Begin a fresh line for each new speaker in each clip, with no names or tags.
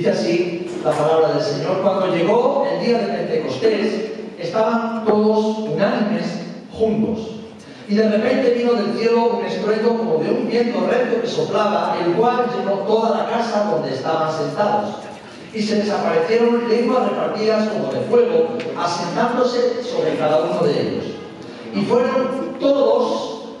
dice así la palabra del Señor. Cuando llegó el día de Pentecostés, estaban todos unánimes juntos. Y de repente vino del cielo un estruendo como de un viento recto que soplaba, el cual llenó toda la casa donde estaban sentados. Y se les aparecieron lenguas repartidas como de fuego, asentándose sobre cada uno de ellos. Y fueron todos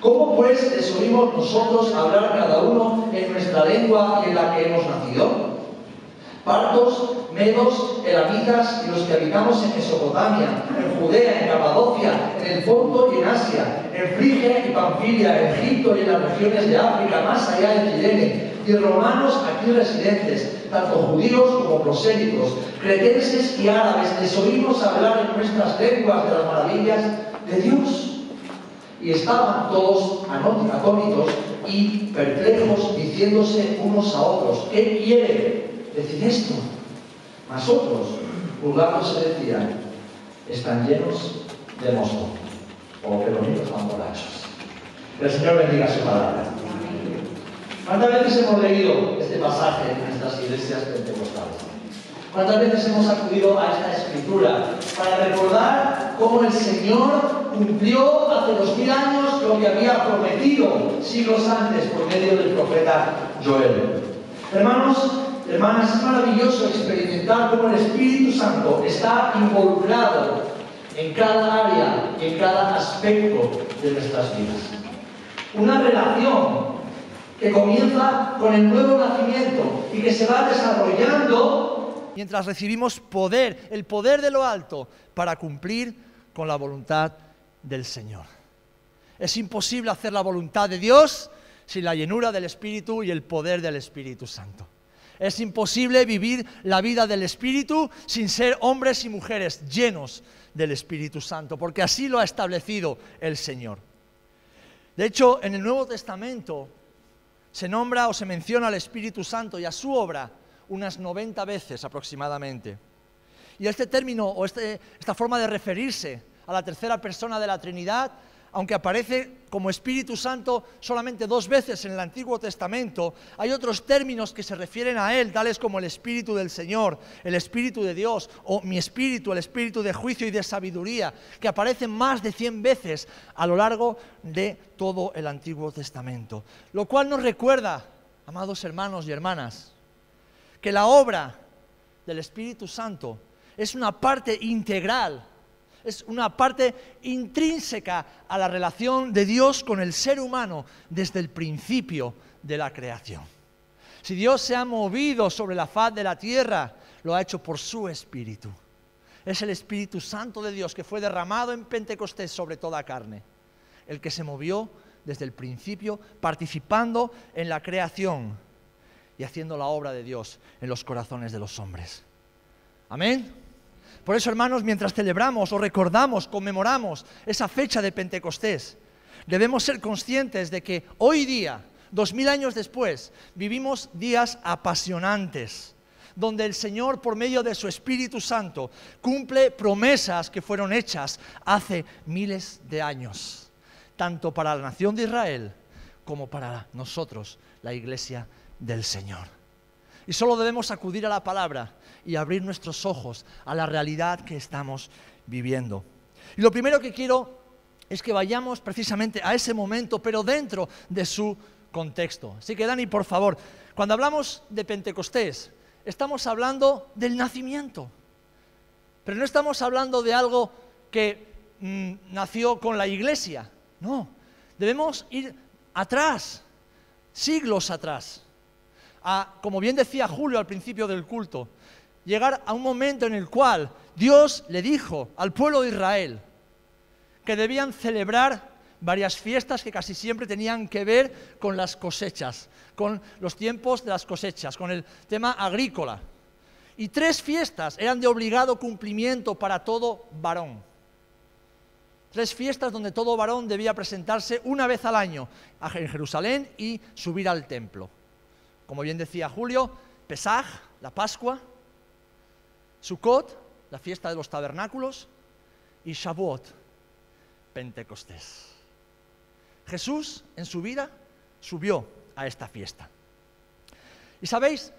¿Cómo pues les oímos nosotros hablar cada uno en nuestra lengua y en la que hemos nacido? Partos, medos, elamitas y los que habitamos en Mesopotamia, en Judea, en Capadocia, en el Ponto y en Asia, en Frigia y Panfilia, en Egipto y en las regiones de África, más allá de Cirene, y romanos aquí residentes, tanto judíos como prosélitos, cretenses y árabes, les oímos hablar en nuestras lenguas de las maravillas de Dios. Y estaban todos atónitos y perplejos, diciéndose unos a otros, ¿qué quiere decir esto? Mas otros, se decían, están llenos de mosto, o que los niños están borrachos. El Señor bendiga su palabra. ¿Cuántas veces hemos leído este pasaje en nuestras iglesias pentecostales? ¿Cuántas veces hemos acudido a esta escritura para recordar cómo el Señor cumplió hace dos mil años lo que había prometido siglos antes por medio del profeta Joel? Hermanos, hermanas, es maravilloso experimentar cómo el Espíritu Santo está involucrado en cada área y en cada aspecto de nuestras vidas. Una relación que comienza con el nuevo nacimiento y que se va desarrollando
mientras recibimos poder, el poder de lo alto, para cumplir con la voluntad del Señor. Es imposible hacer la voluntad de Dios sin la llenura del Espíritu y el poder del Espíritu Santo. Es imposible vivir la vida del Espíritu sin ser hombres y mujeres llenos del Espíritu Santo, porque así lo ha establecido el Señor. De hecho, en el Nuevo Testamento se nombra o se menciona al Espíritu Santo y a su obra unas 90 veces aproximadamente. Y este término o este, esta forma de referirse a la tercera persona de la Trinidad aunque aparece como Espíritu Santo solamente dos veces en el Antiguo Testamento, hay otros términos que se refieren a Él, tales como el Espíritu del Señor, el Espíritu de Dios, o mi Espíritu, el Espíritu de juicio y de sabiduría, que aparecen más de 100 veces a lo largo de todo el Antiguo Testamento. Lo cual nos recuerda, amados hermanos y hermanas, que la obra del Espíritu Santo es una parte integral es una parte intrínseca a la relación de Dios con el ser humano desde el principio de la creación. Si Dios se ha movido sobre la faz de la tierra, lo ha hecho por su Espíritu. Es el Espíritu Santo de Dios que fue derramado en Pentecostés sobre toda carne, el que se movió desde el principio participando en la creación y haciendo la obra de Dios en los corazones de los hombres. Amén. Por eso, hermanos, mientras celebramos o recordamos, conmemoramos esa fecha de Pentecostés, debemos ser conscientes de que hoy día, dos mil años después, vivimos días apasionantes, donde el Señor, por medio de su Espíritu Santo, cumple promesas que fueron hechas hace miles de años, tanto para la nación de Israel como para nosotros, la iglesia del Señor. Y solo debemos acudir a la palabra y abrir nuestros ojos a la realidad que estamos viviendo. Y lo primero que quiero es que vayamos precisamente a ese momento, pero dentro de su contexto. Así que Dani, por favor, cuando hablamos de Pentecostés, estamos hablando del nacimiento, pero no estamos hablando de algo que mm, nació con la iglesia, no, debemos ir atrás, siglos atrás, como bien decía Julio al principio del culto, llegar a un momento en el cual Dios le dijo al pueblo de Israel que debían celebrar varias fiestas que casi siempre tenían que ver con las cosechas, con los tiempos de las cosechas, con el tema agrícola. Y tres fiestas eran de obligado cumplimiento para todo varón. Tres fiestas donde todo varón debía presentarse una vez al año en Jerusalén y subir al templo. Como bien decía Julio, Pesaj, la Pascua, Sukkot, la fiesta de los tabernáculos, y Shavuot, Pentecostés. Jesús en su vida subió a esta fiesta. Y sabéis,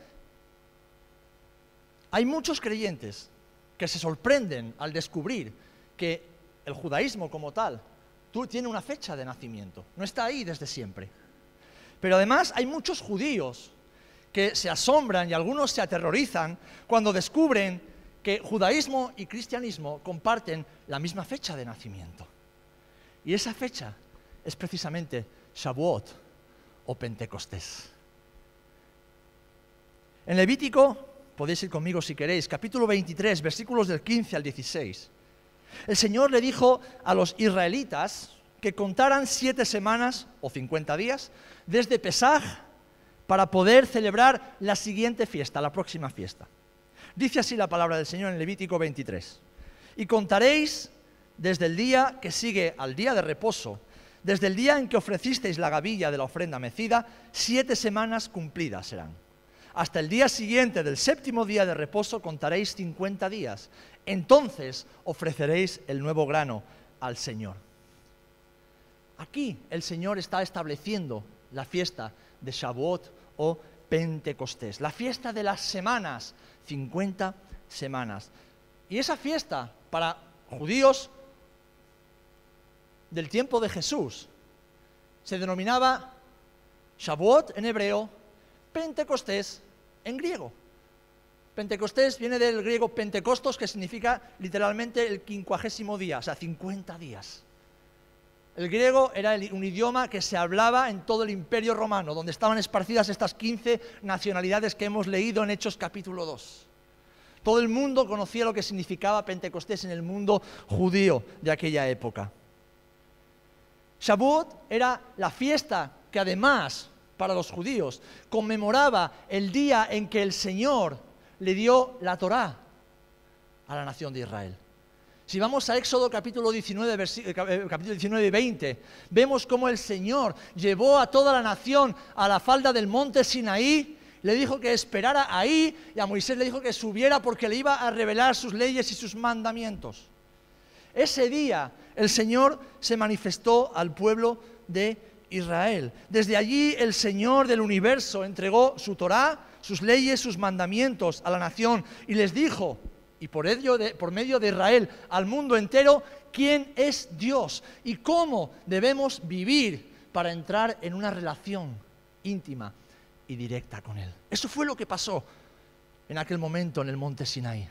hay muchos creyentes que se sorprenden al descubrir que el judaísmo como tal tiene una fecha de nacimiento, no está ahí desde siempre. Pero además hay muchos judíos que se asombran y algunos se aterrorizan cuando descubren que judaísmo y cristianismo comparten la misma fecha de nacimiento. Y esa fecha es precisamente Shavuot o Pentecostés. En Levítico, podéis ir conmigo si queréis, capítulo 23, versículos del 15 al 16. El Señor le dijo a los israelitas que contaran siete semanas o 50 días desde Pesaj para poder celebrar la siguiente fiesta, la próxima fiesta. Dice así la palabra del Señor en Levítico 23. Y contaréis desde el día que sigue al día de reposo, desde el día en que ofrecisteis la gavilla de la ofrenda mecida, siete semanas cumplidas serán. Hasta el día siguiente del séptimo día de reposo contaréis cincuenta días. Entonces ofreceréis el nuevo grano al Señor. Aquí el Señor está estableciendo la fiesta de Shavuot o Pentecostés, la fiesta de las semanas, 50 semanas. Y esa fiesta para judíos del tiempo de Jesús se denominaba Shavuot en hebreo, Pentecostés en griego. Pentecostés viene del griego Pentecostos, que significa literalmente el quincuagésimo día, o sea, 50 días. El griego era un idioma que se hablaba en todo el imperio romano, donde estaban esparcidas estas 15 nacionalidades que hemos leído en Hechos capítulo 2. Todo el mundo conocía lo que significaba Pentecostés en el mundo judío de aquella época. Shavuot era la fiesta que además para los judíos conmemoraba el día en que el Señor le dio la Torá a la nación de Israel. Si vamos a Éxodo capítulo 19, eh, eh, capítulo 19 y 20, vemos cómo el Señor llevó a toda la nación a la falda del monte Sinaí, le dijo que esperara ahí y a Moisés le dijo que subiera porque le iba a revelar sus leyes y sus mandamientos. Ese día el Señor se manifestó al pueblo de Israel. Desde allí el Señor del universo entregó su Torá, sus leyes, sus mandamientos a la nación y les dijo, y por medio, de, Israel al mundo entero quién es Dios y cómo debemos vivir para entrar en una relación íntima y directa con Él. Eso fue lo que pasó en aquel momento en el monte Sinai.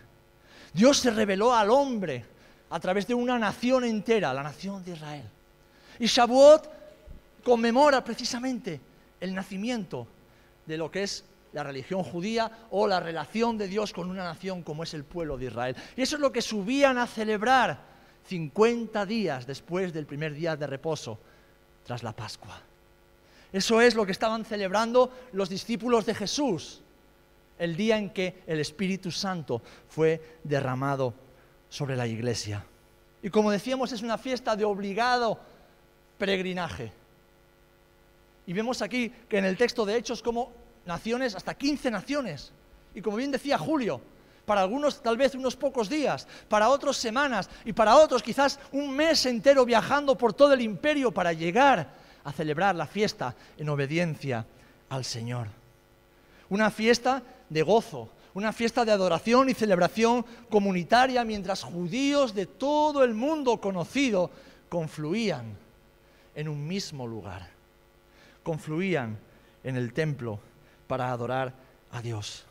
Dios se reveló al hombre a través de una nación entera, la nación de Israel. Y Shavuot conmemora precisamente el nacimiento de lo que es la religión judía o la relación de Dios con una nación como es el pueblo de Israel. Y eso es lo que subían a celebrar 50 días después del primer día de reposo, tras la Pascua. Eso es lo que estaban celebrando los discípulos de Jesús, el día en que el Espíritu Santo fue derramado sobre la iglesia. Y como decíamos, es una fiesta de obligado peregrinaje. Y vemos aquí que en el texto de Hechos como naciones, hasta 15 naciones. Y como bien decía Julio, para algunos tal vez unos pocos días, para otros semanas y para otros quizás un mes entero viajando por todo el imperio para llegar a celebrar la fiesta en obediencia al Señor. Una fiesta de gozo, una fiesta de adoración y celebración comunitaria mientras judíos de todo el mundo conocido confluían en un mismo lugar, confluían en el templo para adorar a Dios.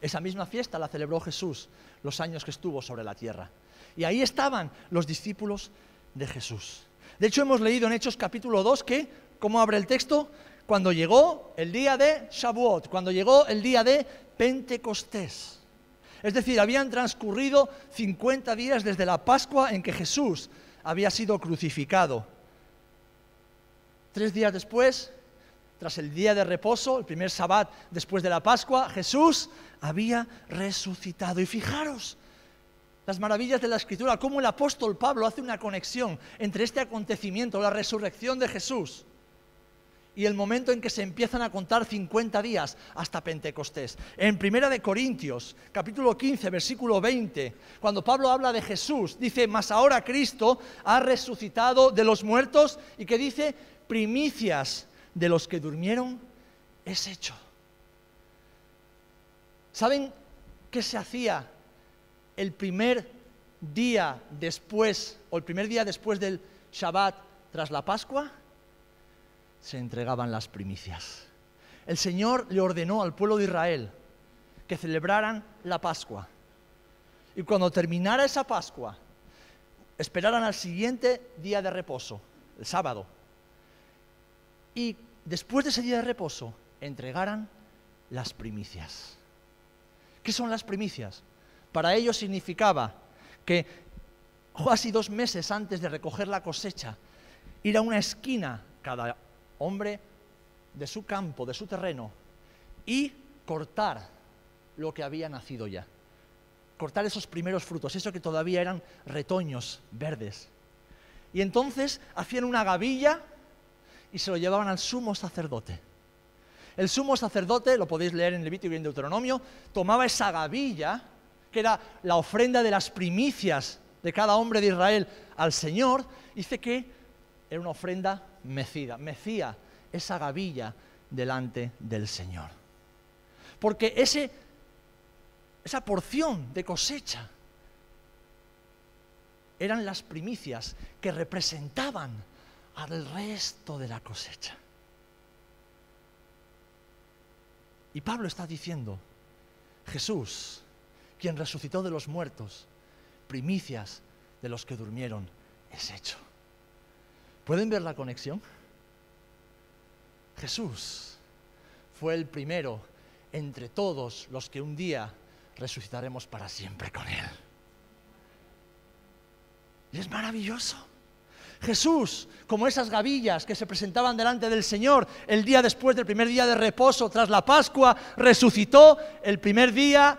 Esa misma fiesta la celebró Jesús los años que estuvo sobre la tierra. Y ahí estaban los discípulos de Jesús. De hecho, hemos leído en Hechos capítulo 2 que, ¿cómo abre el texto? Cuando llegó el día de Shavuot, cuando llegó el día de Pentecostés. Es decir, habían transcurrido 50 días desde la Pascua en que Jesús había sido crucificado Tres días después, tras el día de reposo, el primer sabbat después de la Pascua, Jesús había resucitado. Y fijaros las maravillas de la Escritura, cómo el apóstol Pablo hace una conexión entre este acontecimiento, la resurrección de Jesús, y el momento en que se empiezan a contar 50 días hasta Pentecostés. En Primera de Corintios, capítulo 15, versículo 20, cuando Pablo habla de Jesús, dice, "Mas ahora Cristo ha resucitado de los muertos" y que dice, "primicias de los que durmieron es hecho." ¿Saben qué se hacía el primer día después o el primer día después del Shabbat tras la Pascua? se entregaban las primicias. El Señor le ordenó al pueblo de Israel que celebraran la Pascua. Y cuando terminara esa Pascua, esperaran al siguiente día de reposo, el sábado. Y después de ese día de reposo, entregaran las primicias. ¿Qué son las primicias? Para ellos significaba que casi dos meses antes de recoger la cosecha, ir a una esquina cada hombre de su campo, de su terreno, y cortar lo que había nacido ya. Cortar esos primeros frutos, eso que todavía eran retoños verdes. Y entonces hacían una gavilla y se lo llevaban al sumo sacerdote. El sumo sacerdote, lo podéis leer en Levítico y en Deuteronomio, tomaba esa gavilla, que era la ofrenda de las primicias de cada hombre de Israel al Señor, dice que era una ofrenda mecida, mecía esa gavilla delante del Señor. Porque ese, esa porción de cosecha eran las primicias que representaban al resto de la cosecha. Y Pablo está diciendo, Jesús, quien resucitó de los muertos, primicias de los que durmieron, es hecho. ¿Pueden ver la conexión? Jesús fue el primero entre todos los que un día resucitaremos para siempre con Él. Y es maravilloso. Jesús, como esas gavillas que se presentaban delante del Señor el día después del primer día de reposo tras la Pascua, resucitó el primer día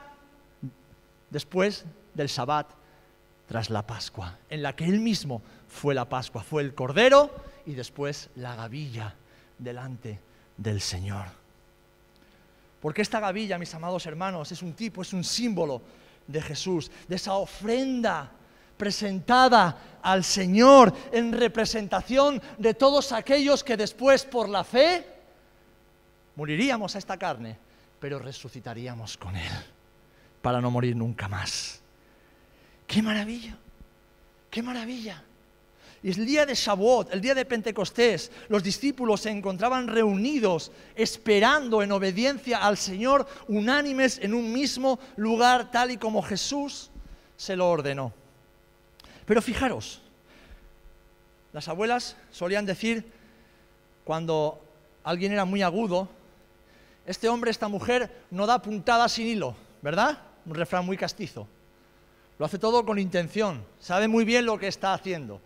después del Sabbat tras la Pascua, en la que Él mismo fue la Pascua, fue el Cordero y después la gavilla delante del Señor. Porque esta gavilla, mis amados hermanos, es un tipo, es un símbolo de Jesús, de esa ofrenda presentada al Señor en representación de todos aquellos que después por la fe moriríamos a esta carne, pero resucitaríamos con Él para no morir nunca más. ¡Qué maravilla! ¡Qué maravilla! Y el día de Shavuot, el día de Pentecostés, los discípulos se encontraban reunidos, esperando en obediencia al Señor, unánimes en un mismo lugar, tal y como Jesús se lo ordenó. Pero fijaros, las abuelas solían decir, cuando alguien era muy agudo, este hombre, esta mujer, no da puntada sin hilo, ¿verdad? Un refrán muy castizo. Lo hace todo con intención, sabe muy bien lo que está haciendo.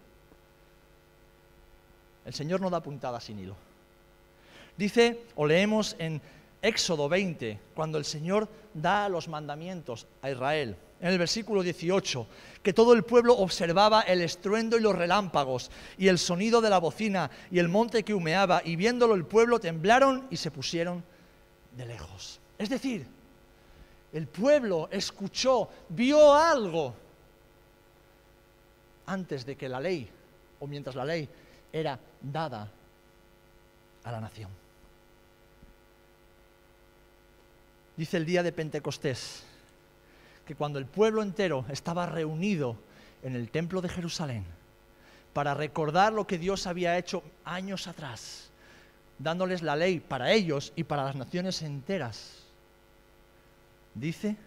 El Señor no da puntada sin hilo. Dice, o leemos en Éxodo 20, cuando el Señor da los mandamientos a Israel, en el versículo 18, que todo el pueblo observaba el estruendo y los relámpagos y el sonido de la bocina y el monte que humeaba, y viéndolo el pueblo temblaron y se pusieron de lejos. Es decir, el pueblo escuchó, vio algo antes de que la ley, o mientras la ley era dada a la nación. Dice el día de Pentecostés que cuando el pueblo entero estaba reunido en el templo de Jerusalén para recordar lo que Dios había hecho años atrás, dándoles la ley para ellos y para las naciones enteras, dice,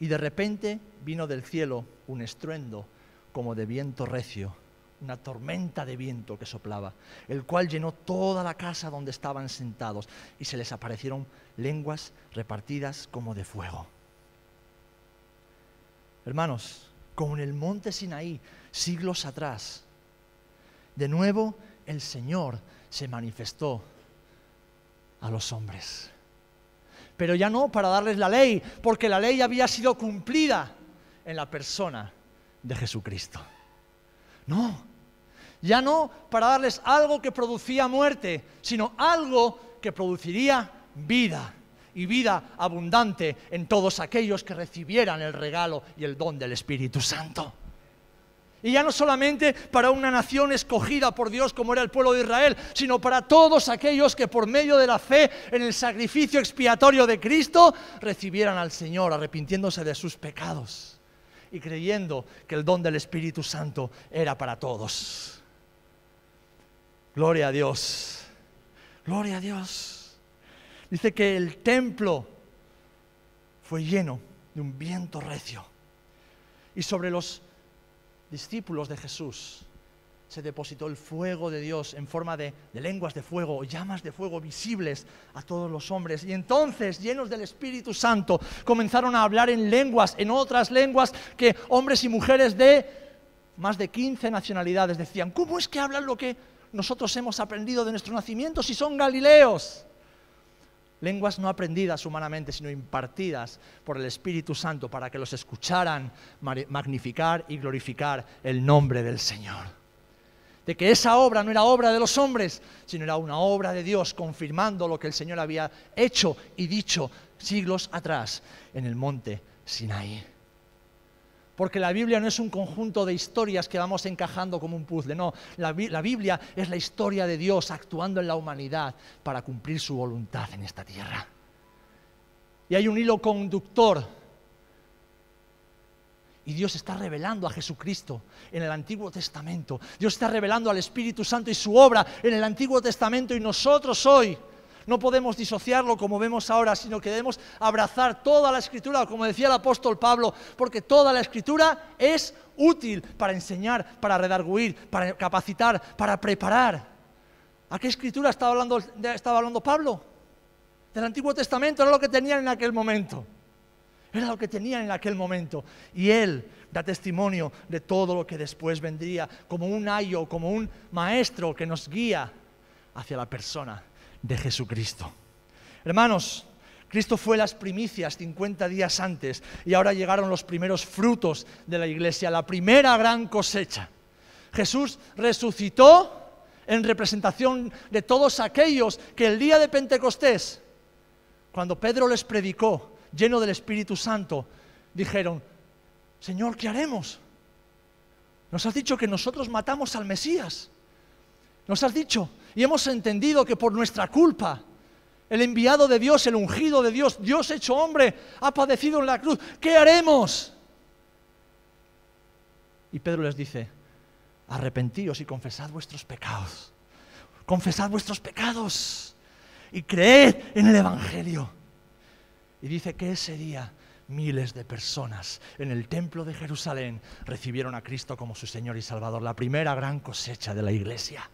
y de repente vino del cielo un estruendo como de viento recio una tormenta de viento que soplaba, el cual llenó toda la casa donde estaban sentados y se les aparecieron lenguas repartidas como de fuego. Hermanos, como en el monte Sinaí, siglos atrás, de nuevo el Señor se manifestó a los hombres. Pero ya no para darles la ley, porque la ley había sido cumplida en la persona de Jesucristo. No, ya no para darles algo que producía muerte, sino algo que produciría vida y vida abundante en todos aquellos que recibieran el regalo y el don del Espíritu Santo. Y ya no solamente para una nación escogida por Dios como era el pueblo de Israel, sino para todos aquellos que por medio de la fe en el sacrificio expiatorio de Cristo recibieran al Señor arrepintiéndose de sus pecados y creyendo que el don del Espíritu Santo era para todos. Gloria a Dios. Gloria a Dios. Dice que el templo fue lleno de un viento recio. Y sobre los discípulos de Jesús se depositó el fuego de Dios en forma de, lenguas de fuego o llamas de fuego visibles a todos los hombres. Y entonces, llenos del Espíritu Santo, comenzaron a hablar en lenguas, en otras lenguas que hombres y mujeres de más de 15 nacionalidades decían, ¿cómo es que hablan lo que nosotros hemos aprendido de nuestro nacimiento si son galileos? Lenguas no aprendidas humanamente, sino impartidas por el Espíritu Santo para que los escucharan magnificar y glorificar el nombre del Señor. De que esa obra no era obra de los hombres, sino era una obra de Dios, confirmando lo que el Señor había hecho y dicho siglos atrás en el monte Sinaí. Porque la Biblia no es un conjunto de historias que vamos encajando como un puzzle, no, la, Biblia es la historia de Dios actuando en la humanidad para cumplir su voluntad en esta tierra. Y hay un hilo conductor. Y Dios está revelando a Jesucristo en el Antiguo Testamento. Dios está revelando al Espíritu Santo y su obra en el Antiguo Testamento y nosotros hoy no podemos disociarlo como vemos ahora, sino que debemos abrazar toda la escritura, como decía el apóstol Pablo, porque toda la escritura es útil para enseñar, para redarguir, para capacitar, para preparar. ¿A qué escritura estaba hablando, estaba hablando Pablo? Del Antiguo Testamento, era lo que tenían en aquel momento. Era lo que tenían en aquel momento. Y él da testimonio de todo lo que después vendría, como un ayo, como un maestro que nos guía hacia la persona de Jesucristo. Hermanos, Cristo fue las primicias 50 días antes y ahora llegaron los primeros frutos de la iglesia, la primera gran cosecha. Jesús resucitó en representación de todos aquellos que el día de Pentecostés, cuando Pedro les predicó, lleno del Espíritu Santo, dijeron, Señor, ¿qué haremos? Nos has dicho que nosotros matamos al Mesías. Nos has dicho y hemos entendido que por nuestra culpa, el enviado de Dios, el ungido de Dios, Dios hecho hombre, ha padecido en la cruz. ¿Qué haremos? Y Pedro les dice, arrepentíos y confesad vuestros pecados. Confesad vuestros pecados y creed en el Evangelio. Y dice que ese día miles de personas en el templo de Jerusalén recibieron a Cristo como su Señor y Salvador, la primera gran cosecha de la iglesia.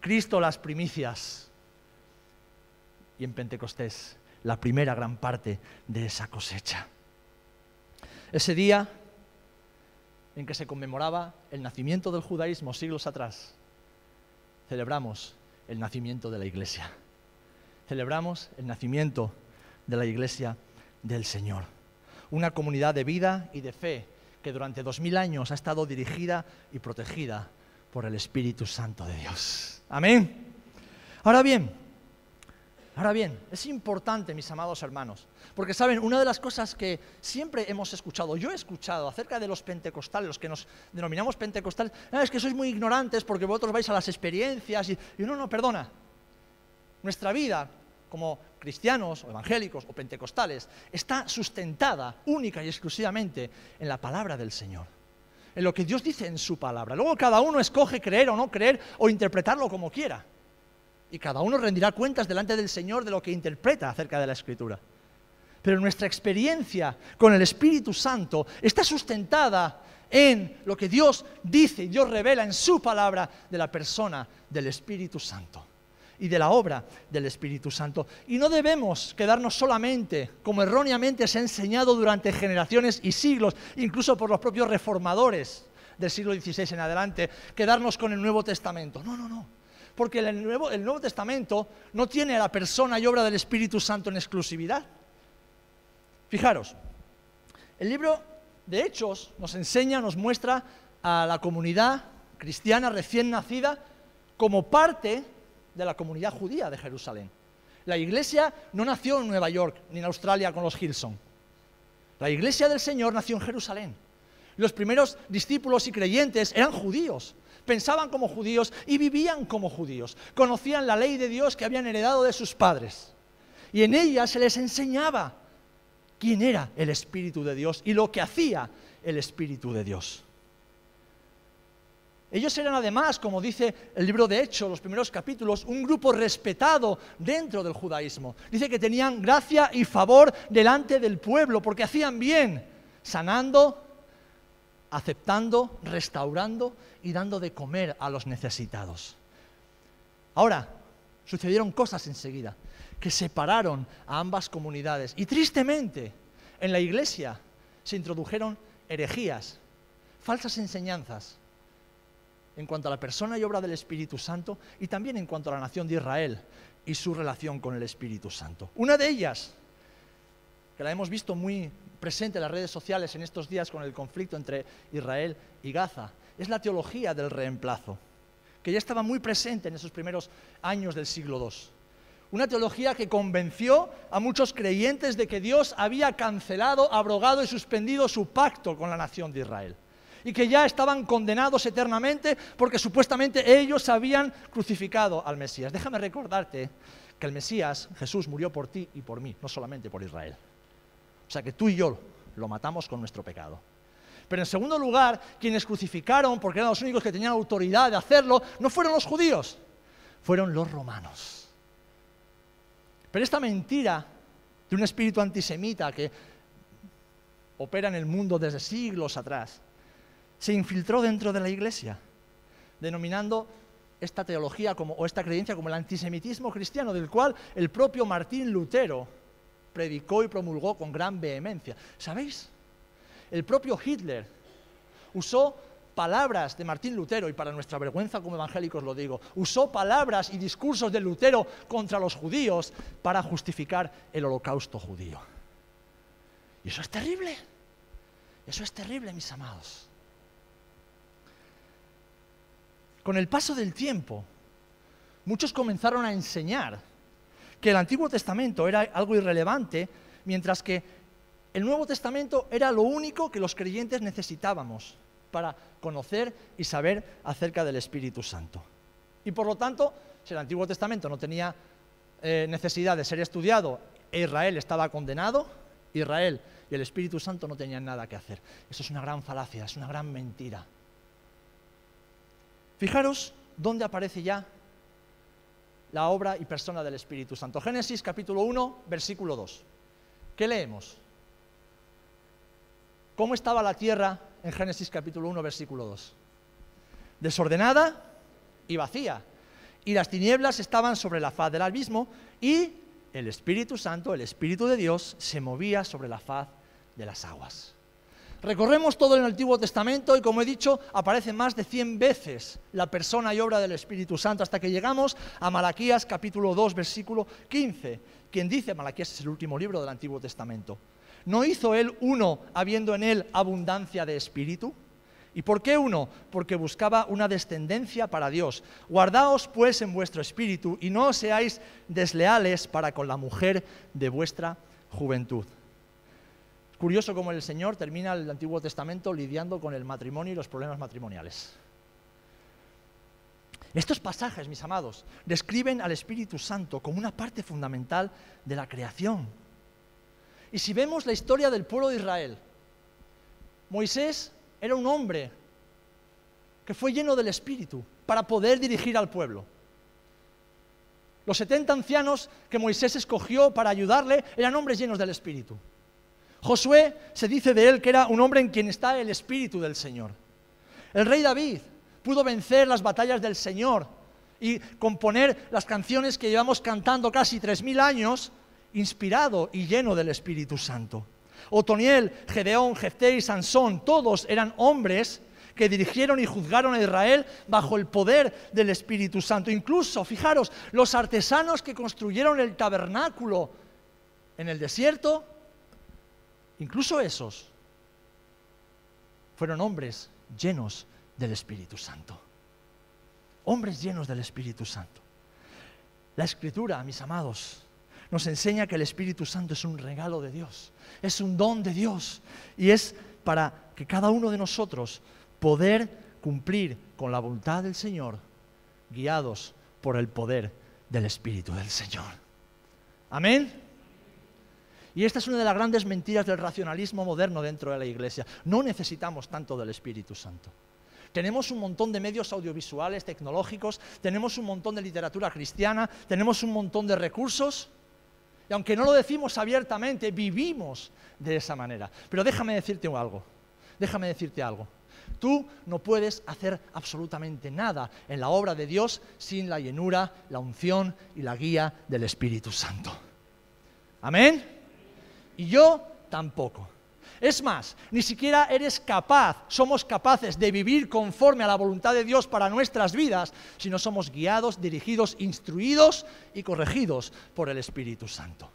Cristo las primicias. Y en Pentecostés, la primera gran parte de esa cosecha. Ese día en que se conmemoraba el nacimiento del judaísmo siglos atrás, celebramos el nacimiento de la iglesia. Celebramos el nacimiento de la iglesia del Señor. Una comunidad de vida y de fe que durante dos mil años ha estado dirigida y protegida por el Espíritu Santo de Dios. Amén. Ahora bien, ahora bien, es importante, mis amados hermanos, porque saben, una de las cosas que siempre hemos escuchado, yo he escuchado acerca de los pentecostales, los que nos denominamos pentecostales, ah, es que sois muy ignorantes porque vosotros vais a las experiencias y, y no, no, perdona. Nuestra vida como cristianos o evangélicos o pentecostales está sustentada única y exclusivamente en la palabra del Señor en lo que Dios dice en su palabra. Luego cada uno escoge creer o no creer o interpretarlo como quiera. Y cada uno rendirá cuentas delante del Señor de lo que interpreta acerca de la Escritura. Pero nuestra experiencia con el Espíritu Santo está sustentada en lo que Dios dice y Dios revela en su palabra de la persona del Espíritu Santo y de la obra del Espíritu Santo. Y no debemos quedarnos solamente, como erróneamente se ha enseñado durante generaciones y siglos, incluso por los propios reformadores del siglo XVI en adelante, quedarnos con el Nuevo Testamento. No, no, no. porque el Nuevo, Testamento no tiene la persona y obra del Espíritu Santo en exclusividad. Fijaros, el libro de Hechos nos enseña, nos muestra a la comunidad cristiana recién nacida como parte de la comunidad judía de Jerusalén. La iglesia no nació en Nueva York ni en Australia con los Gilson. La iglesia del Señor nació en Jerusalén. Los primeros discípulos y creyentes eran judíos, pensaban como judíos y vivían como judíos. Conocían la ley de Dios que habían heredado de sus padres. Y en ella se les enseñaba quién era el Espíritu de Dios y lo que hacía el Espíritu de Dios. Ellos eran además, como dice el libro de Hechos, los primeros capítulos, un grupo respetado dentro del judaísmo. Dice que tenían gracia y favor delante del pueblo porque hacían bien, sanando, aceptando, restaurando y dando de comer a los necesitados. Ahora, sucedieron cosas enseguida que separaron a ambas comunidades y tristemente en la iglesia se introdujeron herejías, falsas enseñanzas en cuanto a la persona y obra del Espíritu Santo y también en cuanto a la nación de Israel y su relación con el Espíritu Santo. Una de ellas, que la hemos visto muy presente en las redes sociales en estos días con el conflicto entre Israel y Gaza, es la teología del reemplazo, que ya estaba muy presente en esos primeros años del siglo II. Una teología que convenció a muchos creyentes de que Dios había cancelado, abrogado y suspendido su pacto con la nación de Israel y que ya estaban condenados eternamente porque supuestamente ellos habían crucificado al Mesías. Déjame recordarte que el Mesías, Jesús, murió por ti y por mí, no solamente por Israel. O sea que tú y yo lo matamos con nuestro pecado. Pero en segundo lugar, quienes crucificaron, porque eran los únicos que tenían autoridad de hacerlo, no fueron los judíos, fueron los romanos. Pero esta mentira de un espíritu antisemita que opera en el mundo desde siglos atrás, se infiltró dentro de la iglesia, denominando esta teología como, o esta creencia como el antisemitismo cristiano, del cual el propio Martín Lutero predicó y promulgó con gran vehemencia. ¿Sabéis? El propio Hitler usó palabras de Martín Lutero, y para nuestra vergüenza como evangélicos lo digo, usó palabras y discursos de Lutero contra los judíos para justificar el holocausto judío. Y eso es terrible. Eso es terrible, mis amados. Con el paso del tiempo, muchos comenzaron a enseñar que el Antiguo Testamento era algo irrelevante, mientras que el Nuevo Testamento era lo único que los creyentes necesitábamos para conocer y saber acerca del Espíritu Santo. Y por lo tanto, si el Antiguo Testamento no tenía eh, necesidad de ser estudiado e Israel estaba condenado, Israel y el Espíritu Santo no tenían nada que hacer. Eso es una gran falacia, es una gran mentira. Fijaros dónde aparece ya la obra y persona del Espíritu Santo. Génesis capítulo 1, versículo 2. ¿Qué leemos? ¿Cómo estaba la tierra en Génesis capítulo 1, versículo 2? Desordenada y vacía. Y las tinieblas estaban sobre la faz del abismo y el Espíritu Santo, el Espíritu de Dios, se movía sobre la faz de las aguas. Recorremos todo el Antiguo Testamento y como he dicho, aparece más de 100 veces la persona y obra del Espíritu Santo hasta que llegamos a Malaquías capítulo 2 versículo 15, quien dice, Malaquías es el último libro del Antiguo Testamento, ¿no hizo él uno habiendo en él abundancia de espíritu? ¿Y por qué uno? Porque buscaba una descendencia para Dios. Guardaos pues en vuestro espíritu y no seáis desleales para con la mujer de vuestra juventud. Curioso cómo el Señor termina el Antiguo Testamento lidiando con el matrimonio y los problemas matrimoniales. Estos pasajes, mis amados, describen al Espíritu Santo como una parte fundamental de la creación. Y si vemos la historia del pueblo de Israel, Moisés era un hombre que fue lleno del Espíritu para poder dirigir al pueblo. Los 70 ancianos que Moisés escogió para ayudarle eran hombres llenos del Espíritu. Josué se dice de él que era un hombre en quien está el Espíritu del Señor. El rey David pudo vencer las batallas del Señor y componer las canciones que llevamos cantando casi tres mil años, inspirado y lleno del Espíritu Santo. Otoniel, Gedeón, Jefté y Sansón, todos eran hombres que dirigieron y juzgaron a Israel bajo el poder del Espíritu Santo. Incluso, fijaros, los artesanos que construyeron el tabernáculo en el desierto, incluso esos, fueron hombres llenos del Espíritu Santo. Hombres llenos del Espíritu Santo. La escritura, mis amados, nos enseña que el Espíritu Santo es un regalo de Dios, es un don de Dios y es para que cada uno de nosotros poder cumplir con la voluntad del Señor, guiados por el poder del Espíritu del Señor. Amén. Y esta es una de las grandes mentiras del racionalismo moderno dentro de la iglesia. No necesitamos tanto del Espíritu Santo. Tenemos un montón de medios audiovisuales, tecnológicos, tenemos un montón de literatura cristiana, tenemos un montón de recursos. Y aunque no lo decimos abiertamente, vivimos de esa manera. Pero déjame decirte algo, déjame decirte algo. Tú no puedes hacer absolutamente nada en la obra de Dios sin la llenura, la unción y la guía del Espíritu Santo. Amén. Y yo tampoco. Es más, ni siquiera eres capaz, somos capaces de vivir conforme a la voluntad de Dios para nuestras vidas si no somos guiados, dirigidos, instruidos y corregidos por el Espíritu Santo.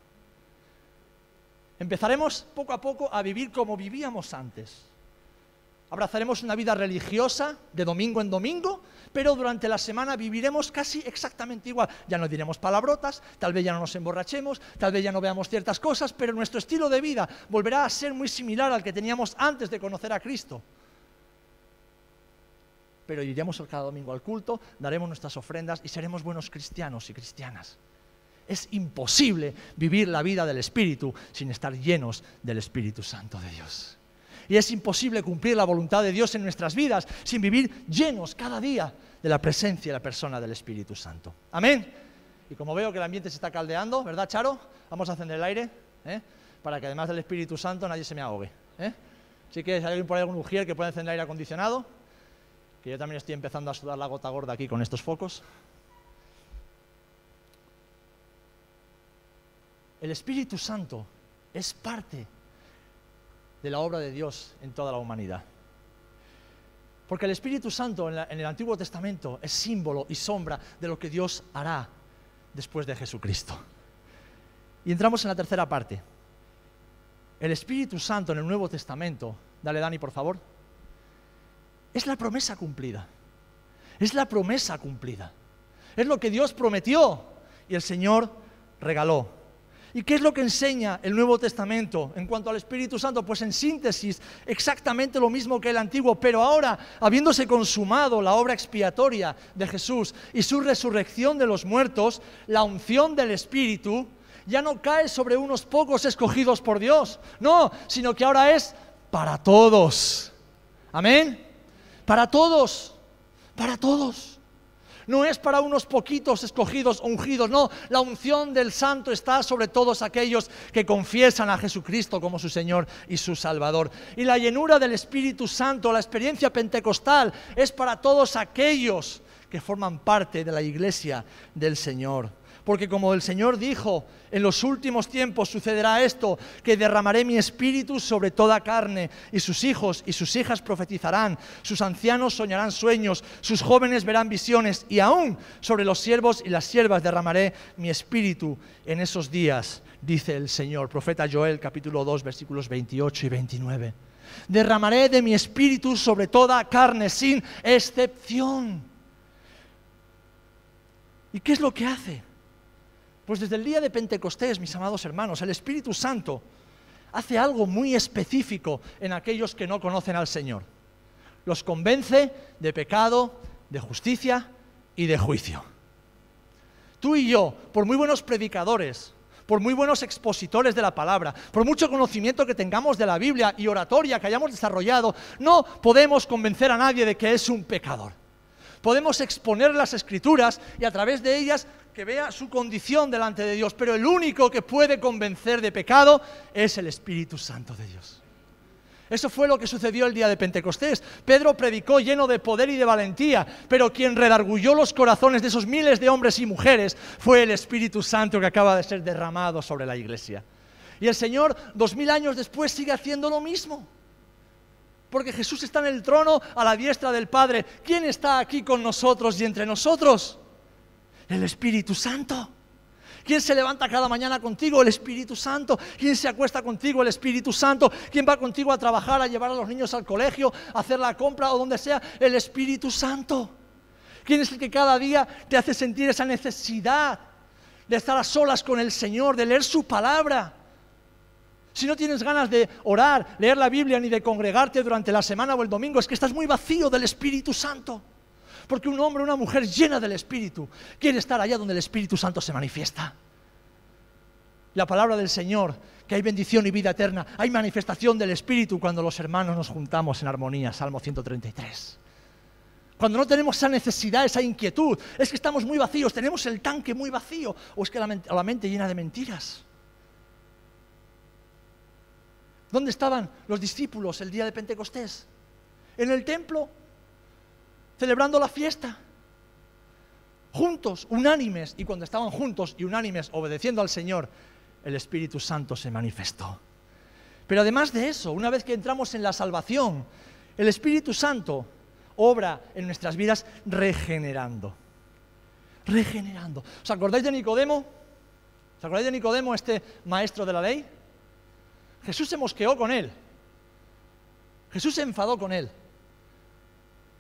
Empezaremos poco a poco a vivir como vivíamos antes abrazaremos una vida religiosa de domingo en domingo, pero durante la semana viviremos casi exactamente igual. Ya no diremos palabrotas, tal vez ya no nos emborrachemos, tal vez ya no veamos ciertas cosas, pero nuestro estilo de vida volverá a ser muy similar al que teníamos antes de conocer a Cristo. Pero iremos cada domingo al culto, daremos nuestras ofrendas y seremos buenos cristianos y cristianas. Es imposible vivir la vida del Espíritu sin estar llenos del Espíritu Santo de Dios. Y es imposible cumplir la voluntad de Dios en nuestras vidas sin vivir llenos cada día de la presencia y la persona del Espíritu Santo. Amén. Y como veo que el ambiente se está caldeando, ¿verdad, Charo? Vamos a encender el aire, ¿eh? para que además del Espíritu Santo nadie se me ahogue. ¿eh? Así que si alguien por ahí, algún ujier que pueda encender aire acondicionado, que yo también estoy empezando a sudar la gota gorda aquí con estos focos. El Espíritu Santo es parte de la obra de Dios en toda la humanidad. Porque el Espíritu Santo en, el Antiguo Testamento es símbolo y sombra de lo que Dios hará después de Jesucristo. Y entramos en la tercera parte. El Espíritu Santo en el Nuevo Testamento, dale Dani por favor, es la promesa cumplida. Es la promesa cumplida. Es lo que Dios prometió y el Señor regaló. ¿Y qué es lo que enseña el Nuevo Testamento en cuanto al Espíritu Santo? Pues en síntesis, exactamente lo mismo que el Antiguo, pero ahora, habiéndose consumado la obra expiatoria de Jesús y su resurrección de los muertos, la unción del Espíritu ya no cae sobre unos pocos escogidos por Dios, no, sino que ahora es para todos. Amén. Para todos, para todos. No es para unos poquitos escogidos ungidos, no. La unción del Santo está sobre todos aquellos que confiesan a Jesucristo como su Señor y su Salvador. Y la llenura del Espíritu Santo, la experiencia pentecostal, es para todos aquellos que forman parte de la iglesia del Señor. Porque como el Señor dijo, en los últimos tiempos sucederá esto, que derramaré mi espíritu sobre toda carne, y sus hijos y sus hijas profetizarán, sus ancianos soñarán sueños, sus jóvenes verán visiones, y aún sobre los siervos y las siervas derramaré mi espíritu en esos días, dice el Señor. Profeta Joel capítulo 2 versículos 28 y 29. Derramaré de mi espíritu sobre toda carne, sin excepción. ¿Y qué es lo que hace? Pues desde el día de Pentecostés, mis amados hermanos, el Espíritu Santo hace algo muy específico en aquellos que no conocen al Señor. Los convence de pecado, de justicia y de juicio. Tú y yo, por muy buenos predicadores, por muy buenos expositores de la palabra, por mucho conocimiento que tengamos de la Biblia y oratoria que hayamos desarrollado, no podemos convencer a nadie de que es un pecador. Podemos exponer las escrituras y a través de ellas que vea su condición delante de Dios, pero el único que puede convencer de pecado es el Espíritu Santo de Dios. Eso fue lo que sucedió el día de Pentecostés. Pedro predicó lleno de poder y de valentía, pero quien redargulló los corazones de esos miles de hombres y mujeres fue el Espíritu Santo que acaba de ser derramado sobre la iglesia. Y el Señor, dos mil años después, sigue haciendo lo mismo. porque Jesús está en el trono a la diestra del Padre. ¿Quién está aquí con nosotros y entre nosotros? El Espíritu Santo. ¿Quién se levanta cada mañana contigo? El Espíritu Santo. ¿Quién se acuesta contigo? El Espíritu Santo. ¿Quién va contigo a trabajar, a llevar a los niños al colegio, a hacer la compra o donde sea? El Espíritu Santo. ¿Quién es el que cada día te hace sentir esa necesidad de estar a solas con el Señor, de leer su palabra? Si no tienes ganas de orar, leer la Biblia ni de congregarte durante la semana o el domingo, es que estás muy vacío del Espíritu Santo. Porque un hombre una mujer llena del Espíritu quiere estar allá donde el Espíritu Santo se manifiesta. La palabra del Señor, que hay bendición y vida eterna, hay manifestación del Espíritu cuando los hermanos nos juntamos en armonía, Salmo 133. Cuando no tenemos esa necesidad, esa inquietud, es que estamos muy vacíos, tenemos el tanque muy vacío, o es que la mente, la mente llena de mentiras. ¿Dónde estaban los discípulos el día de Pentecostés? En el templo, celebrando la fiesta. Juntos, unánimes. Y cuando estaban juntos y unánimes, obedeciendo al Señor, el Espíritu Santo se manifestó. Pero además de eso, una vez que entramos en la salvación, el Espíritu Santo obra en nuestras vidas regenerando. Regenerando. ¿Os acordáis de Nicodemo? ¿Os acordáis de Nicodemo, este maestro de la ley? Jesús se mosqueó con él. Jesús se enfadó con él.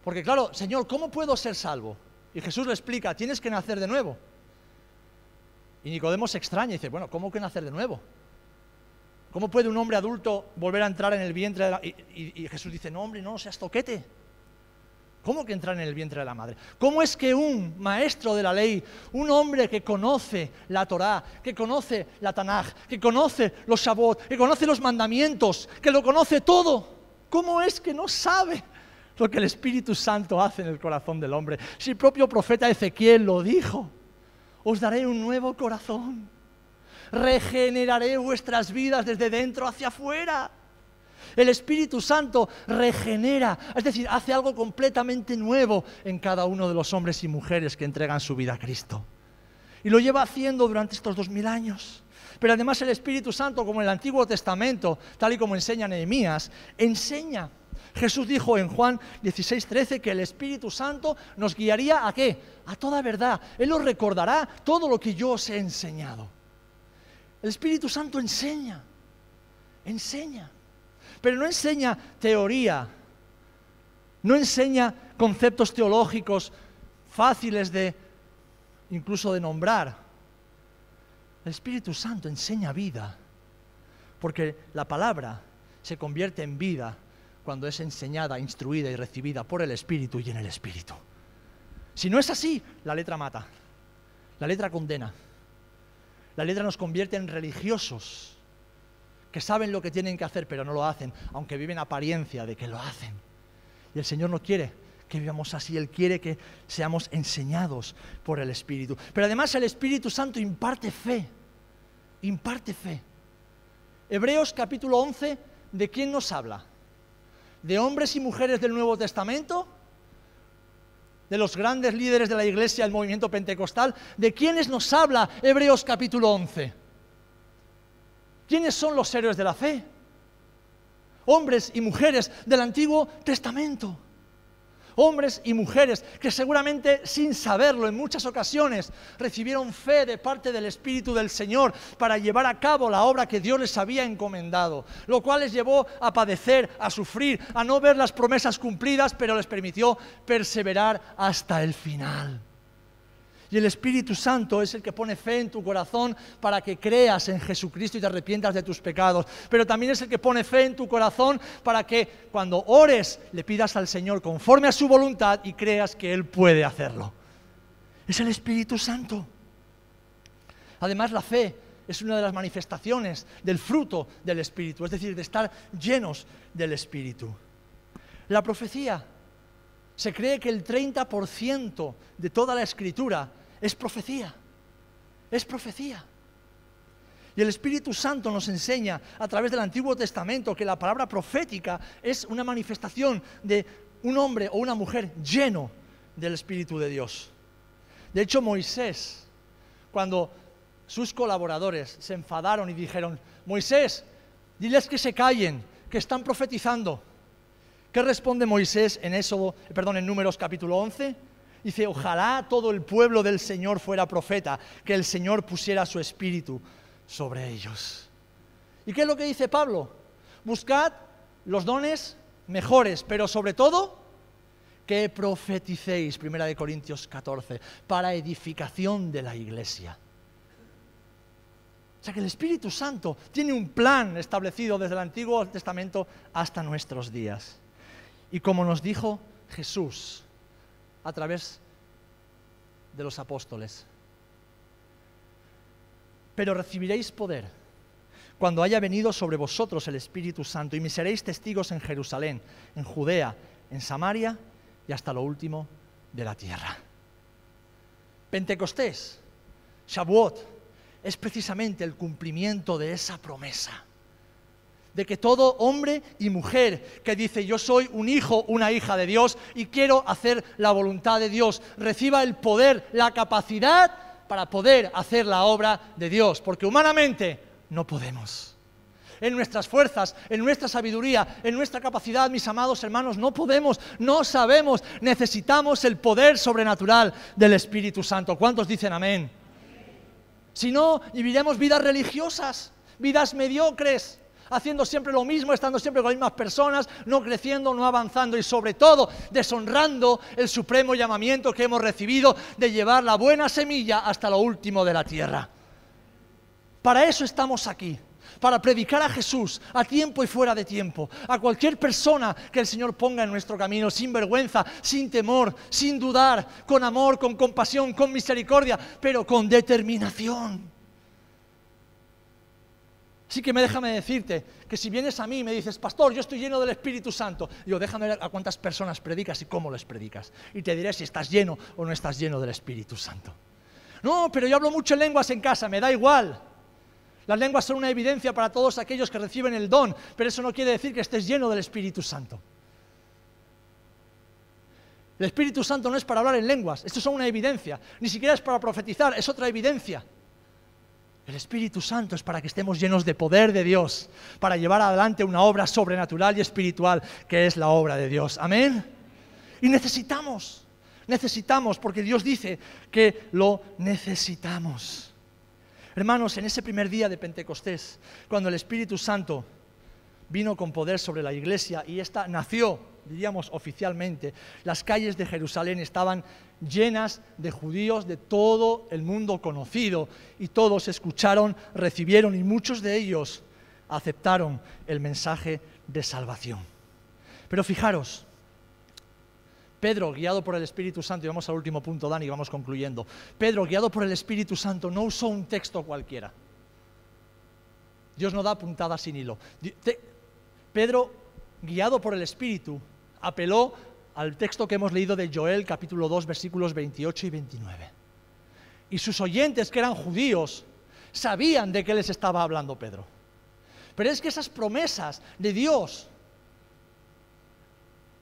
Porque claro, Señor, ¿cómo puedo ser salvo? Y Jesús le explica, tienes que nacer de nuevo. Y Nicodemo se extraña y dice, bueno, ¿cómo que nacer de nuevo? ¿Cómo puede un hombre adulto volver a entrar en el vientre de la... y, y, Jesús dice, no, hombre, no, seas toquete. ¿Cómo que entrar en el vientre de la madre? ¿Cómo es que un maestro de la ley, un hombre que conoce la Torá, que conoce la Tanaj, que conoce los Shabbat, que conoce los mandamientos, que lo conoce todo, cómo es que no sabe lo que el Espíritu Santo hace en el corazón del hombre? Si el propio profeta Ezequiel lo dijo, os daré un nuevo corazón, regeneraré vuestras vidas desde dentro hacia afuera. El Espíritu Santo regenera, es decir, hace algo completamente nuevo en cada uno de los hombres y mujeres que entregan su vida a Cristo. Y lo lleva haciendo durante estos dos mil años. Pero además el Espíritu Santo, como en el Antiguo Testamento, tal y como enseña Nehemías, enseña. Jesús dijo en Juan 16:13 que el Espíritu Santo nos guiaría a qué? A toda verdad. Él os recordará todo lo que yo os he enseñado. El Espíritu Santo enseña, enseña pero no enseña teoría, no enseña conceptos teológicos fáciles de incluso de nombrar. El Espíritu Santo enseña vida, porque la palabra se convierte en vida cuando es enseñada, instruida y recibida por el Espíritu y en el Espíritu. Si no es así, la letra mata, la letra condena, la letra nos convierte en religiosos que saben lo que tienen que hacer, pero no lo hacen, aunque viven apariencia de que lo hacen. Y el Señor no quiere que vivamos así, Él quiere que seamos enseñados por el Espíritu. Pero además el Espíritu Santo imparte fe, imparte fe. Hebreos capítulo 11, ¿de quién nos habla? ¿De hombres y mujeres del Nuevo Testamento? ¿De los grandes líderes de la iglesia, del movimiento pentecostal? ¿De quiénes nos habla Hebreos capítulo 11? ¿Quiénes son los héroes de la fe? Hombres y mujeres del Antiguo Testamento. Hombres y mujeres que seguramente sin saberlo en muchas ocasiones recibieron fe de parte del Espíritu del Señor para llevar a cabo la obra que Dios les había encomendado, lo cual les llevó a padecer, a sufrir, a no ver las promesas cumplidas, pero les permitió perseverar hasta el final. Y el Espíritu Santo es el que pone fe en tu corazón para que creas en Jesucristo y te arrepientas de tus pecados. Pero también es el que pone fe en tu corazón para que cuando ores le pidas al Señor conforme a su voluntad y creas que Él puede hacerlo. Es el Espíritu Santo. Además, la fe es una de las manifestaciones del fruto del Espíritu, es decir, de estar llenos del Espíritu. La profecía. Se cree que el 30% de toda la escritura es profecía, es profecía. Y el Espíritu Santo nos enseña a través del Antiguo Testamento que la palabra profética es una manifestación de un hombre o una mujer lleno del Espíritu de Dios. De hecho, Moisés, cuando sus colaboradores se enfadaron y dijeron, Moisés, diles que se callen, que están profetizando. ¿Qué responde Moisés en eso, perdón, en Números capítulo 11? Dice, ojalá todo el pueblo del Señor fuera profeta, que el Señor pusiera su espíritu sobre ellos. ¿Y qué es lo que dice Pablo? Buscad los dones mejores, pero sobre todo que profeticéis, primera de Corintios 14, para edificación de la iglesia. O sea que el Espíritu Santo tiene un plan establecido desde el Antiguo Testamento hasta nuestros días. Y como nos dijo Jesús a través de los apóstoles, pero recibiréis poder cuando haya venido sobre vosotros el Espíritu Santo y me seréis testigos en Jerusalén, en Judea, en Samaria y hasta lo último de la tierra. Pentecostés, Shavuot, es precisamente el cumplimiento de esa promesa. De que todo hombre y mujer que dice yo soy un hijo, una hija de Dios y quiero hacer la voluntad de Dios, reciba el poder, la capacidad para poder hacer la obra de Dios. Porque humanamente no podemos en nuestras fuerzas, en nuestra sabiduría, en nuestra capacidad, mis amados hermanos, no podemos, no sabemos, necesitamos el poder sobrenatural del Espíritu Santo. ¿Cuántos dicen amén? Si no, viviremos vidas religiosas, vidas mediocres, haciendo siempre lo mismo, estando siempre con las mismas personas, no creciendo, no avanzando y sobre todo deshonrando el supremo llamamiento que hemos recibido de llevar la buena semilla hasta lo último de la tierra. Para eso estamos aquí para predicar a Jesús a tiempo y fuera de tiempo, a cualquier persona que el Señor ponga en nuestro camino, sin vergüenza, sin temor, sin dudar, con amor, con compasión, con misericordia, pero con determinación. Así que me déjame decirte que si vienes a mí y me dices, pastor, yo estoy lleno del Espíritu Santo, yo déjame ver a cuántas personas predicas y cómo les predicas. Y te diré si estás lleno o no estás lleno del Espíritu Santo. No, pero yo hablo mucho en lenguas en casa, me da igual. Las lenguas son una evidencia para todos aquellos que reciben el don, pero eso no quiere decir que estés lleno del Espíritu Santo. El Espíritu Santo no es para hablar en lenguas, esto es una evidencia. Ni siquiera es para profetizar, es otra evidencia. El Espíritu Santo es para que estemos llenos de poder de Dios, para llevar adelante una obra sobrenatural y espiritual que es la obra de Dios. Amén. Y necesitamos, necesitamos, porque Dios dice que lo necesitamos. Hermanos, en ese primer día de Pentecostés, cuando el Espíritu Santo vino con poder sobre la iglesia y esta nació, diríamos oficialmente, las calles de Jerusalén estaban llenas de judíos de todo el mundo conocido y todos escucharon, recibieron y muchos de ellos aceptaron el mensaje de salvación. Pero fijaros, Pedro, guiado por el Espíritu Santo, y vamos al último punto, Dani, vamos concluyendo. Pedro, guiado por el Espíritu Santo, no usó un texto cualquiera. Dios no da puntada sin hilo. Pedro, guiado por el Espíritu, apeló al texto que hemos leído de Joel capítulo 2 versículos 28 y 29. Y sus oyentes, que eran judíos, sabían de qué les estaba hablando Pedro. Pero es que esas promesas de Dios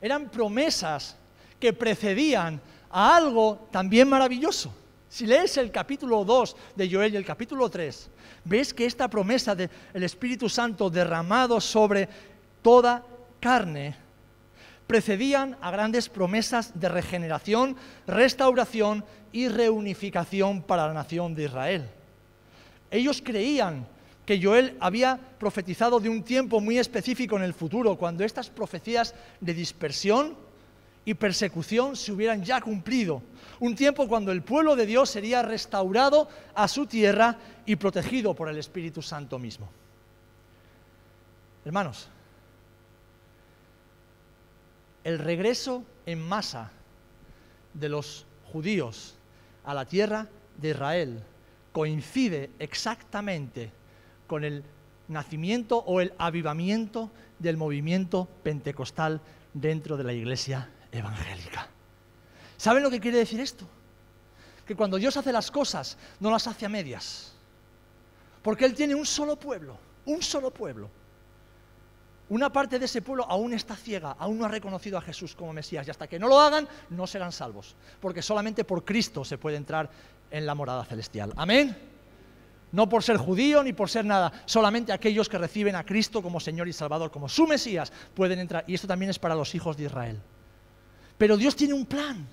eran promesas que precedían a algo también maravilloso. Si lees el capítulo 2 de Joel y el capítulo 3, ves que esta promesa del Espíritu Santo derramado sobre toda carne precedían a grandes promesas de regeneración, restauración y reunificación para la nación de Israel. Ellos creían que Joel había profetizado de un tiempo muy específico en el futuro, cuando estas profecías de dispersión, y persecución se hubieran ya cumplido. Un tiempo cuando el pueblo de Dios sería restaurado a su tierra y protegido por el Espíritu Santo mismo. Hermanos, el regreso en masa de los judíos a la tierra de Israel coincide exactamente con el nacimiento o el avivamiento del movimiento pentecostal dentro de la iglesia evangélica. ¿Saben lo que quiere decir esto? Que cuando Dios hace las cosas, no las hace a medias. Porque Él tiene un solo pueblo, un solo pueblo. Una parte de ese pueblo aún está ciega, aún no ha reconocido a Jesús como Mesías. Y hasta que no lo hagan, no serán salvos. Porque solamente por Cristo se puede entrar en la morada celestial. Amén. No por ser judío ni por ser nada, solamente aquellos que reciben a Cristo como Señor y Salvador, como su Mesías, pueden entrar. Y esto también es para los hijos de Israel. Pero Dios tiene un plan.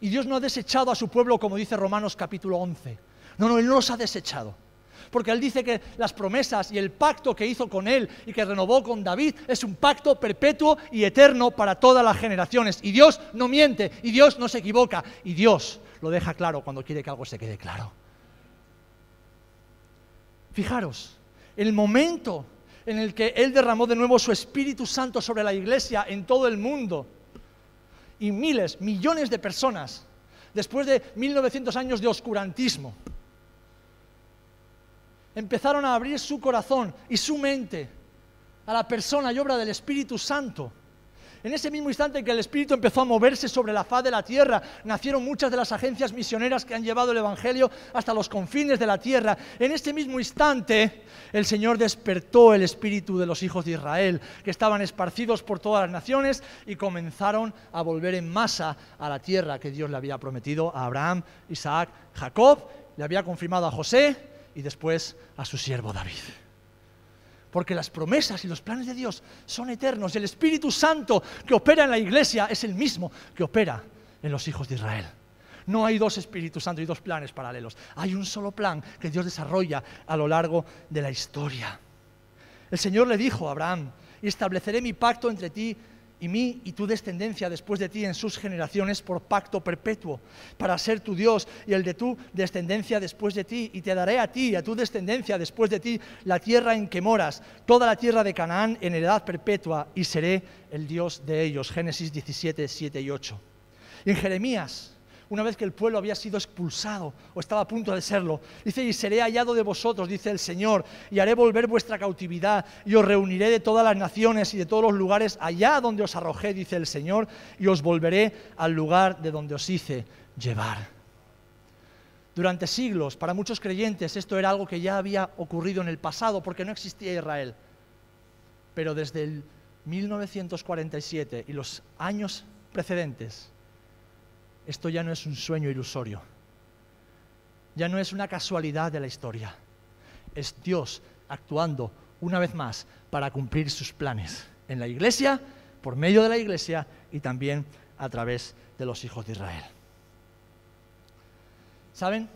Y Dios no ha desechado a su pueblo como dice Romanos capítulo 11. No, no, Él no los ha desechado. Porque Él dice que las promesas y el pacto que hizo con Él y que renovó con David es un pacto perpetuo y eterno para todas las generaciones. Y Dios no miente, y Dios no se equivoca, y Dios lo deja claro cuando quiere que algo se quede claro. Fijaros, el momento en el que Él derramó de nuevo su Espíritu Santo sobre la iglesia en todo el mundo, y miles, millones de personas, después de 1900 años de oscurantismo, empezaron a abrir su corazón y su mente a la persona y obra del Espíritu Santo en ese mismo instante que el Espíritu empezó a moverse sobre la faz de la tierra, nacieron muchas de las agencias misioneras que han llevado el Evangelio hasta los confines de la tierra. En ese mismo instante el Señor despertó el espíritu de los hijos de Israel, que estaban esparcidos por todas las naciones y comenzaron a volver en masa a la tierra que Dios le había prometido a Abraham, Isaac, Jacob, le había confirmado a José y después a su siervo David porque las promesas y los planes de Dios son eternos. El Espíritu Santo que opera en la iglesia es el mismo que opera en los hijos de Israel. No hay dos Espíritus Santos y dos planes paralelos. Hay un solo plan que Dios desarrolla a lo largo de la historia. El Señor le dijo a Abraham, y estableceré mi pacto entre ti y mí y tu descendencia después de ti en sus generaciones por pacto perpetuo, para ser tu Dios y el de tu descendencia después de ti, y te daré a ti y a tu descendencia después de ti la tierra en que moras, toda la tierra de Canaán en heredad perpetua, y seré el Dios de ellos. Génesis 17, 7 y 8. Y en Jeremías una vez que el pueblo había sido expulsado o estaba a punto de serlo. Dice, y seré hallado de vosotros, dice el Señor, y haré volver vuestra cautividad, y os reuniré de todas las naciones y de todos los lugares allá donde os arrojé, dice el Señor, y os volveré al lugar de donde os hice llevar. Durante siglos, para muchos creyentes, esto era algo que ya había ocurrido en el pasado, porque no existía Israel. Pero desde el 1947 y los años precedentes, esto ya no es un sueño ilusorio, ya no es una casualidad de la historia, es Dios actuando una vez más para cumplir sus planes en la iglesia, por medio de la iglesia y también a través de los hijos de Israel. ¿Saben?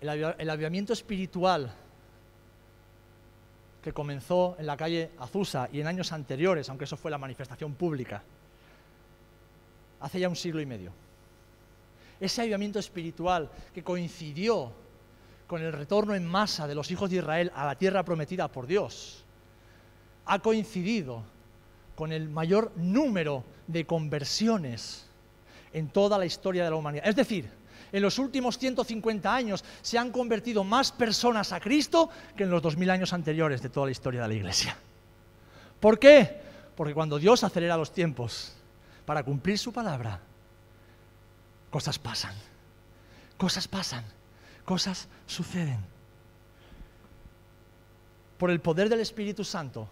El, avivamiento espiritual que comenzó en la calle Azusa y en años anteriores, aunque eso fue la manifestación pública, hace ya un siglo y medio. Ese avivamiento espiritual que coincidió con el retorno en masa de los hijos de Israel a la tierra prometida por Dios, ha coincidido con el mayor número de conversiones en toda la historia de la humanidad. Es decir, en los últimos 150 años se han convertido más personas a Cristo que en los 2000 años anteriores de toda la historia de la Iglesia. ¿Por qué? Porque cuando Dios acelera los tiempos, para cumplir su palabra, cosas pasan, cosas pasan, cosas suceden. Por el poder del Espíritu Santo,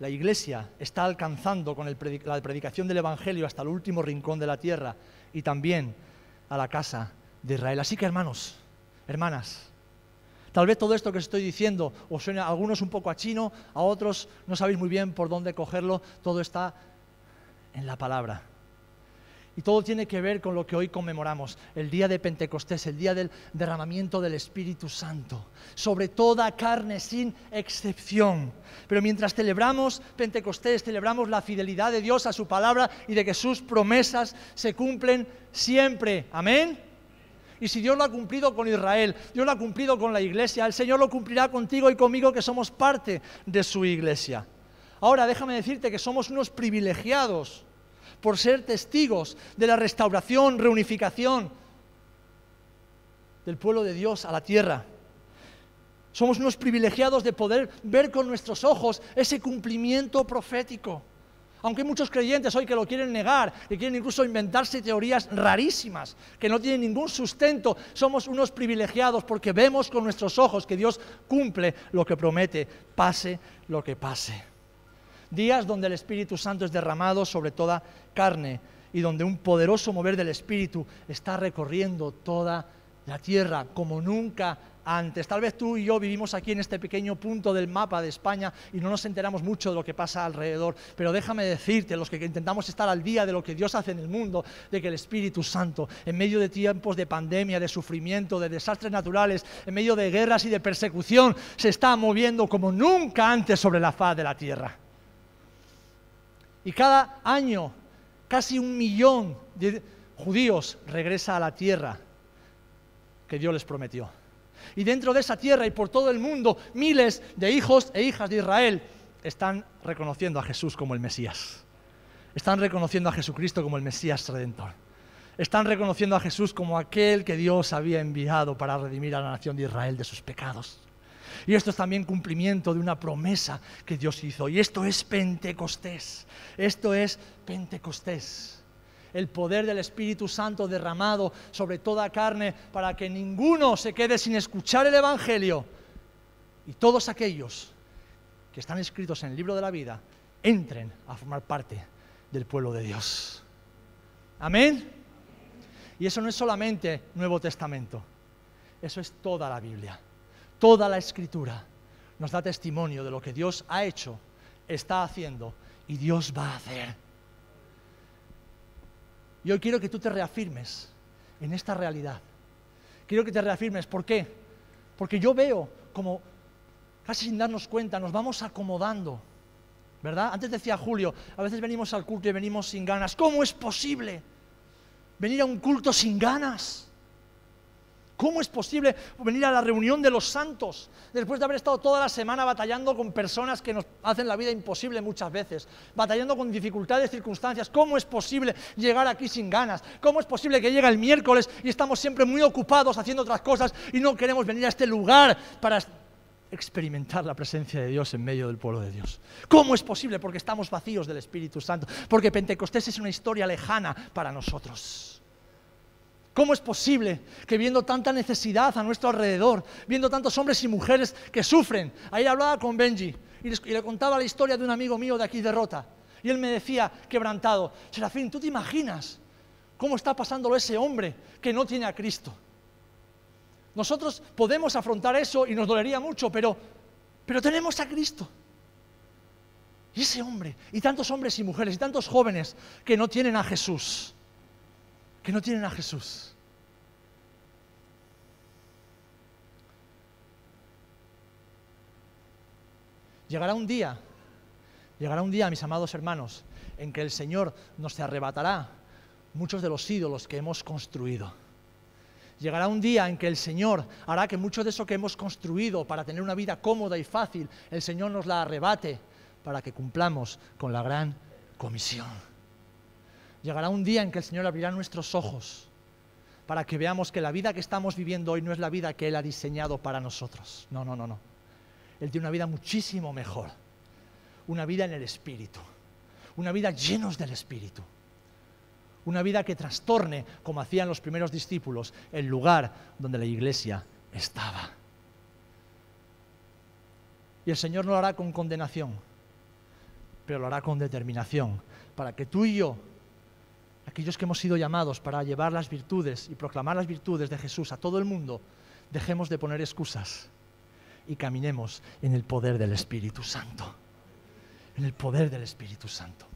la iglesia está alcanzando con la predicación del Evangelio hasta el último rincón de la tierra y también a la casa de Israel. Así que hermanos, hermanas, Tal vez todo esto que estoy diciendo os suena a algunos un poco a chino, a otros no sabéis muy bien por dónde cogerlo. Todo está en la palabra. Y todo tiene que ver con lo que hoy conmemoramos, el día de Pentecostés, el día del derramamiento del Espíritu Santo, sobre toda carne sin excepción. Pero mientras celebramos Pentecostés, celebramos la fidelidad de Dios a su palabra y de que sus promesas se cumplen siempre. Amén. Y si Dios lo ha cumplido con Israel, Dios lo ha cumplido con la iglesia, el Señor lo cumplirá contigo y conmigo que somos parte de su iglesia. Ahora déjame decirte que somos unos privilegiados por ser testigos de la restauración, reunificación del pueblo de Dios a la tierra. Somos unos privilegiados de poder ver con nuestros ojos ese cumplimiento profético. Aunque hay muchos creyentes hoy que lo quieren negar, que quieren incluso inventarse teorías rarísimas, que no tienen ningún sustento, somos unos privilegiados porque vemos con nuestros ojos que Dios cumple lo que promete, pase lo que pase días donde el Espíritu Santo es derramado sobre toda carne y donde un poderoso mover del Espíritu está recorriendo toda la tierra como nunca antes. Tal vez tú y yo vivimos aquí en este pequeño punto del mapa de España y no nos enteramos mucho de lo que pasa alrededor, pero déjame decirte, los que intentamos estar al día de lo que Dios hace en el mundo, de que el Espíritu Santo, en medio de tiempos de pandemia, de sufrimiento, de desastres naturales, en medio de guerras y de persecución, se está moviendo como nunca antes sobre la faz de la tierra. Y cada año, casi un millón de judíos regresa a la tierra que Dios les prometió. Y dentro de esa tierra y por todo el mundo, miles de hijos e hijas de Israel están reconociendo a Jesús como el Mesías. Están reconociendo a Jesucristo como el Mesías redentor. Están reconociendo a Jesús como aquel que Dios había enviado para redimir a la nación de Israel de sus pecados. Y esto es también cumplimiento de una promesa que Dios hizo. Y esto es Pentecostés. Esto es Pentecostés el poder del Espíritu Santo derramado sobre toda carne para que ninguno se quede sin escuchar el Evangelio. Y todos aquellos que están escritos en el libro de la vida entren a formar parte del pueblo de Dios. Amén. Y eso no es solamente Nuevo Testamento, eso es toda la Biblia, toda la escritura nos da testimonio de lo que Dios ha hecho, está haciendo y Dios va a hacer. Y hoy quiero que tú te reafirmes en esta realidad. Quiero que te reafirmes. ¿Por qué? Porque yo veo como, casi sin darnos cuenta, nos vamos acomodando. ¿Verdad? Antes decía Julio, a veces venimos al culto y venimos sin ganas. ¿Cómo es posible venir a un culto sin ganas? ¿Cómo es posible venir a la reunión de los santos después de haber estado toda la semana batallando con personas que nos hacen la vida imposible muchas veces, batallando con dificultades, circunstancias? ¿Cómo es posible llegar aquí sin ganas? ¿Cómo es posible que llega el miércoles y estamos siempre muy ocupados haciendo otras cosas y no queremos venir a este lugar para experimentar la presencia de Dios en medio del pueblo de Dios. ¿Cómo es posible? Porque estamos vacíos del Espíritu Santo, porque Pentecostés es una historia lejana para nosotros. ¿Cómo es posible que viendo tanta necesidad a nuestro alrededor, viendo tantos hombres y mujeres que sufren, ahí hablaba con Benji y, le contaba la historia de un amigo mío de aquí de Rota, y él me decía, quebrantado, Serafín, ¿tú te imaginas cómo está pasándolo ese hombre que no tiene a Cristo? Nosotros podemos afrontar eso y nos dolería mucho, pero, pero tenemos a Cristo. Y ese hombre, y tantos hombres y mujeres, y tantos jóvenes que no tienen a Jesús que no tienen a Jesús. Llegará un día, llegará un día, mis amados hermanos, en que el Señor nos arrebatará muchos de los ídolos que hemos construido. Llegará un día en que el Señor hará que mucho de eso que hemos construido para tener una vida cómoda y fácil, el Señor nos la arrebate para que cumplamos con la gran comisión. Llegará un día en que el Señor abrirá nuestros ojos para que veamos que la vida que estamos viviendo hoy no es la vida que Él ha diseñado para nosotros. No, no, no, no. Él tiene una vida muchísimo mejor. Una vida en el Espíritu. Una vida llenos del Espíritu. Una vida que trastorne, como hacían los primeros discípulos, el lugar donde la iglesia estaba. Y el Señor no lo hará con condenación, pero lo hará con determinación, para que tú y yo aquellos que hemos sido llamados para llevar las virtudes y proclamar las virtudes de Jesús a todo el mundo, dejemos de poner excusas y caminemos en el poder del Espíritu Santo. En el poder del Espíritu Santo.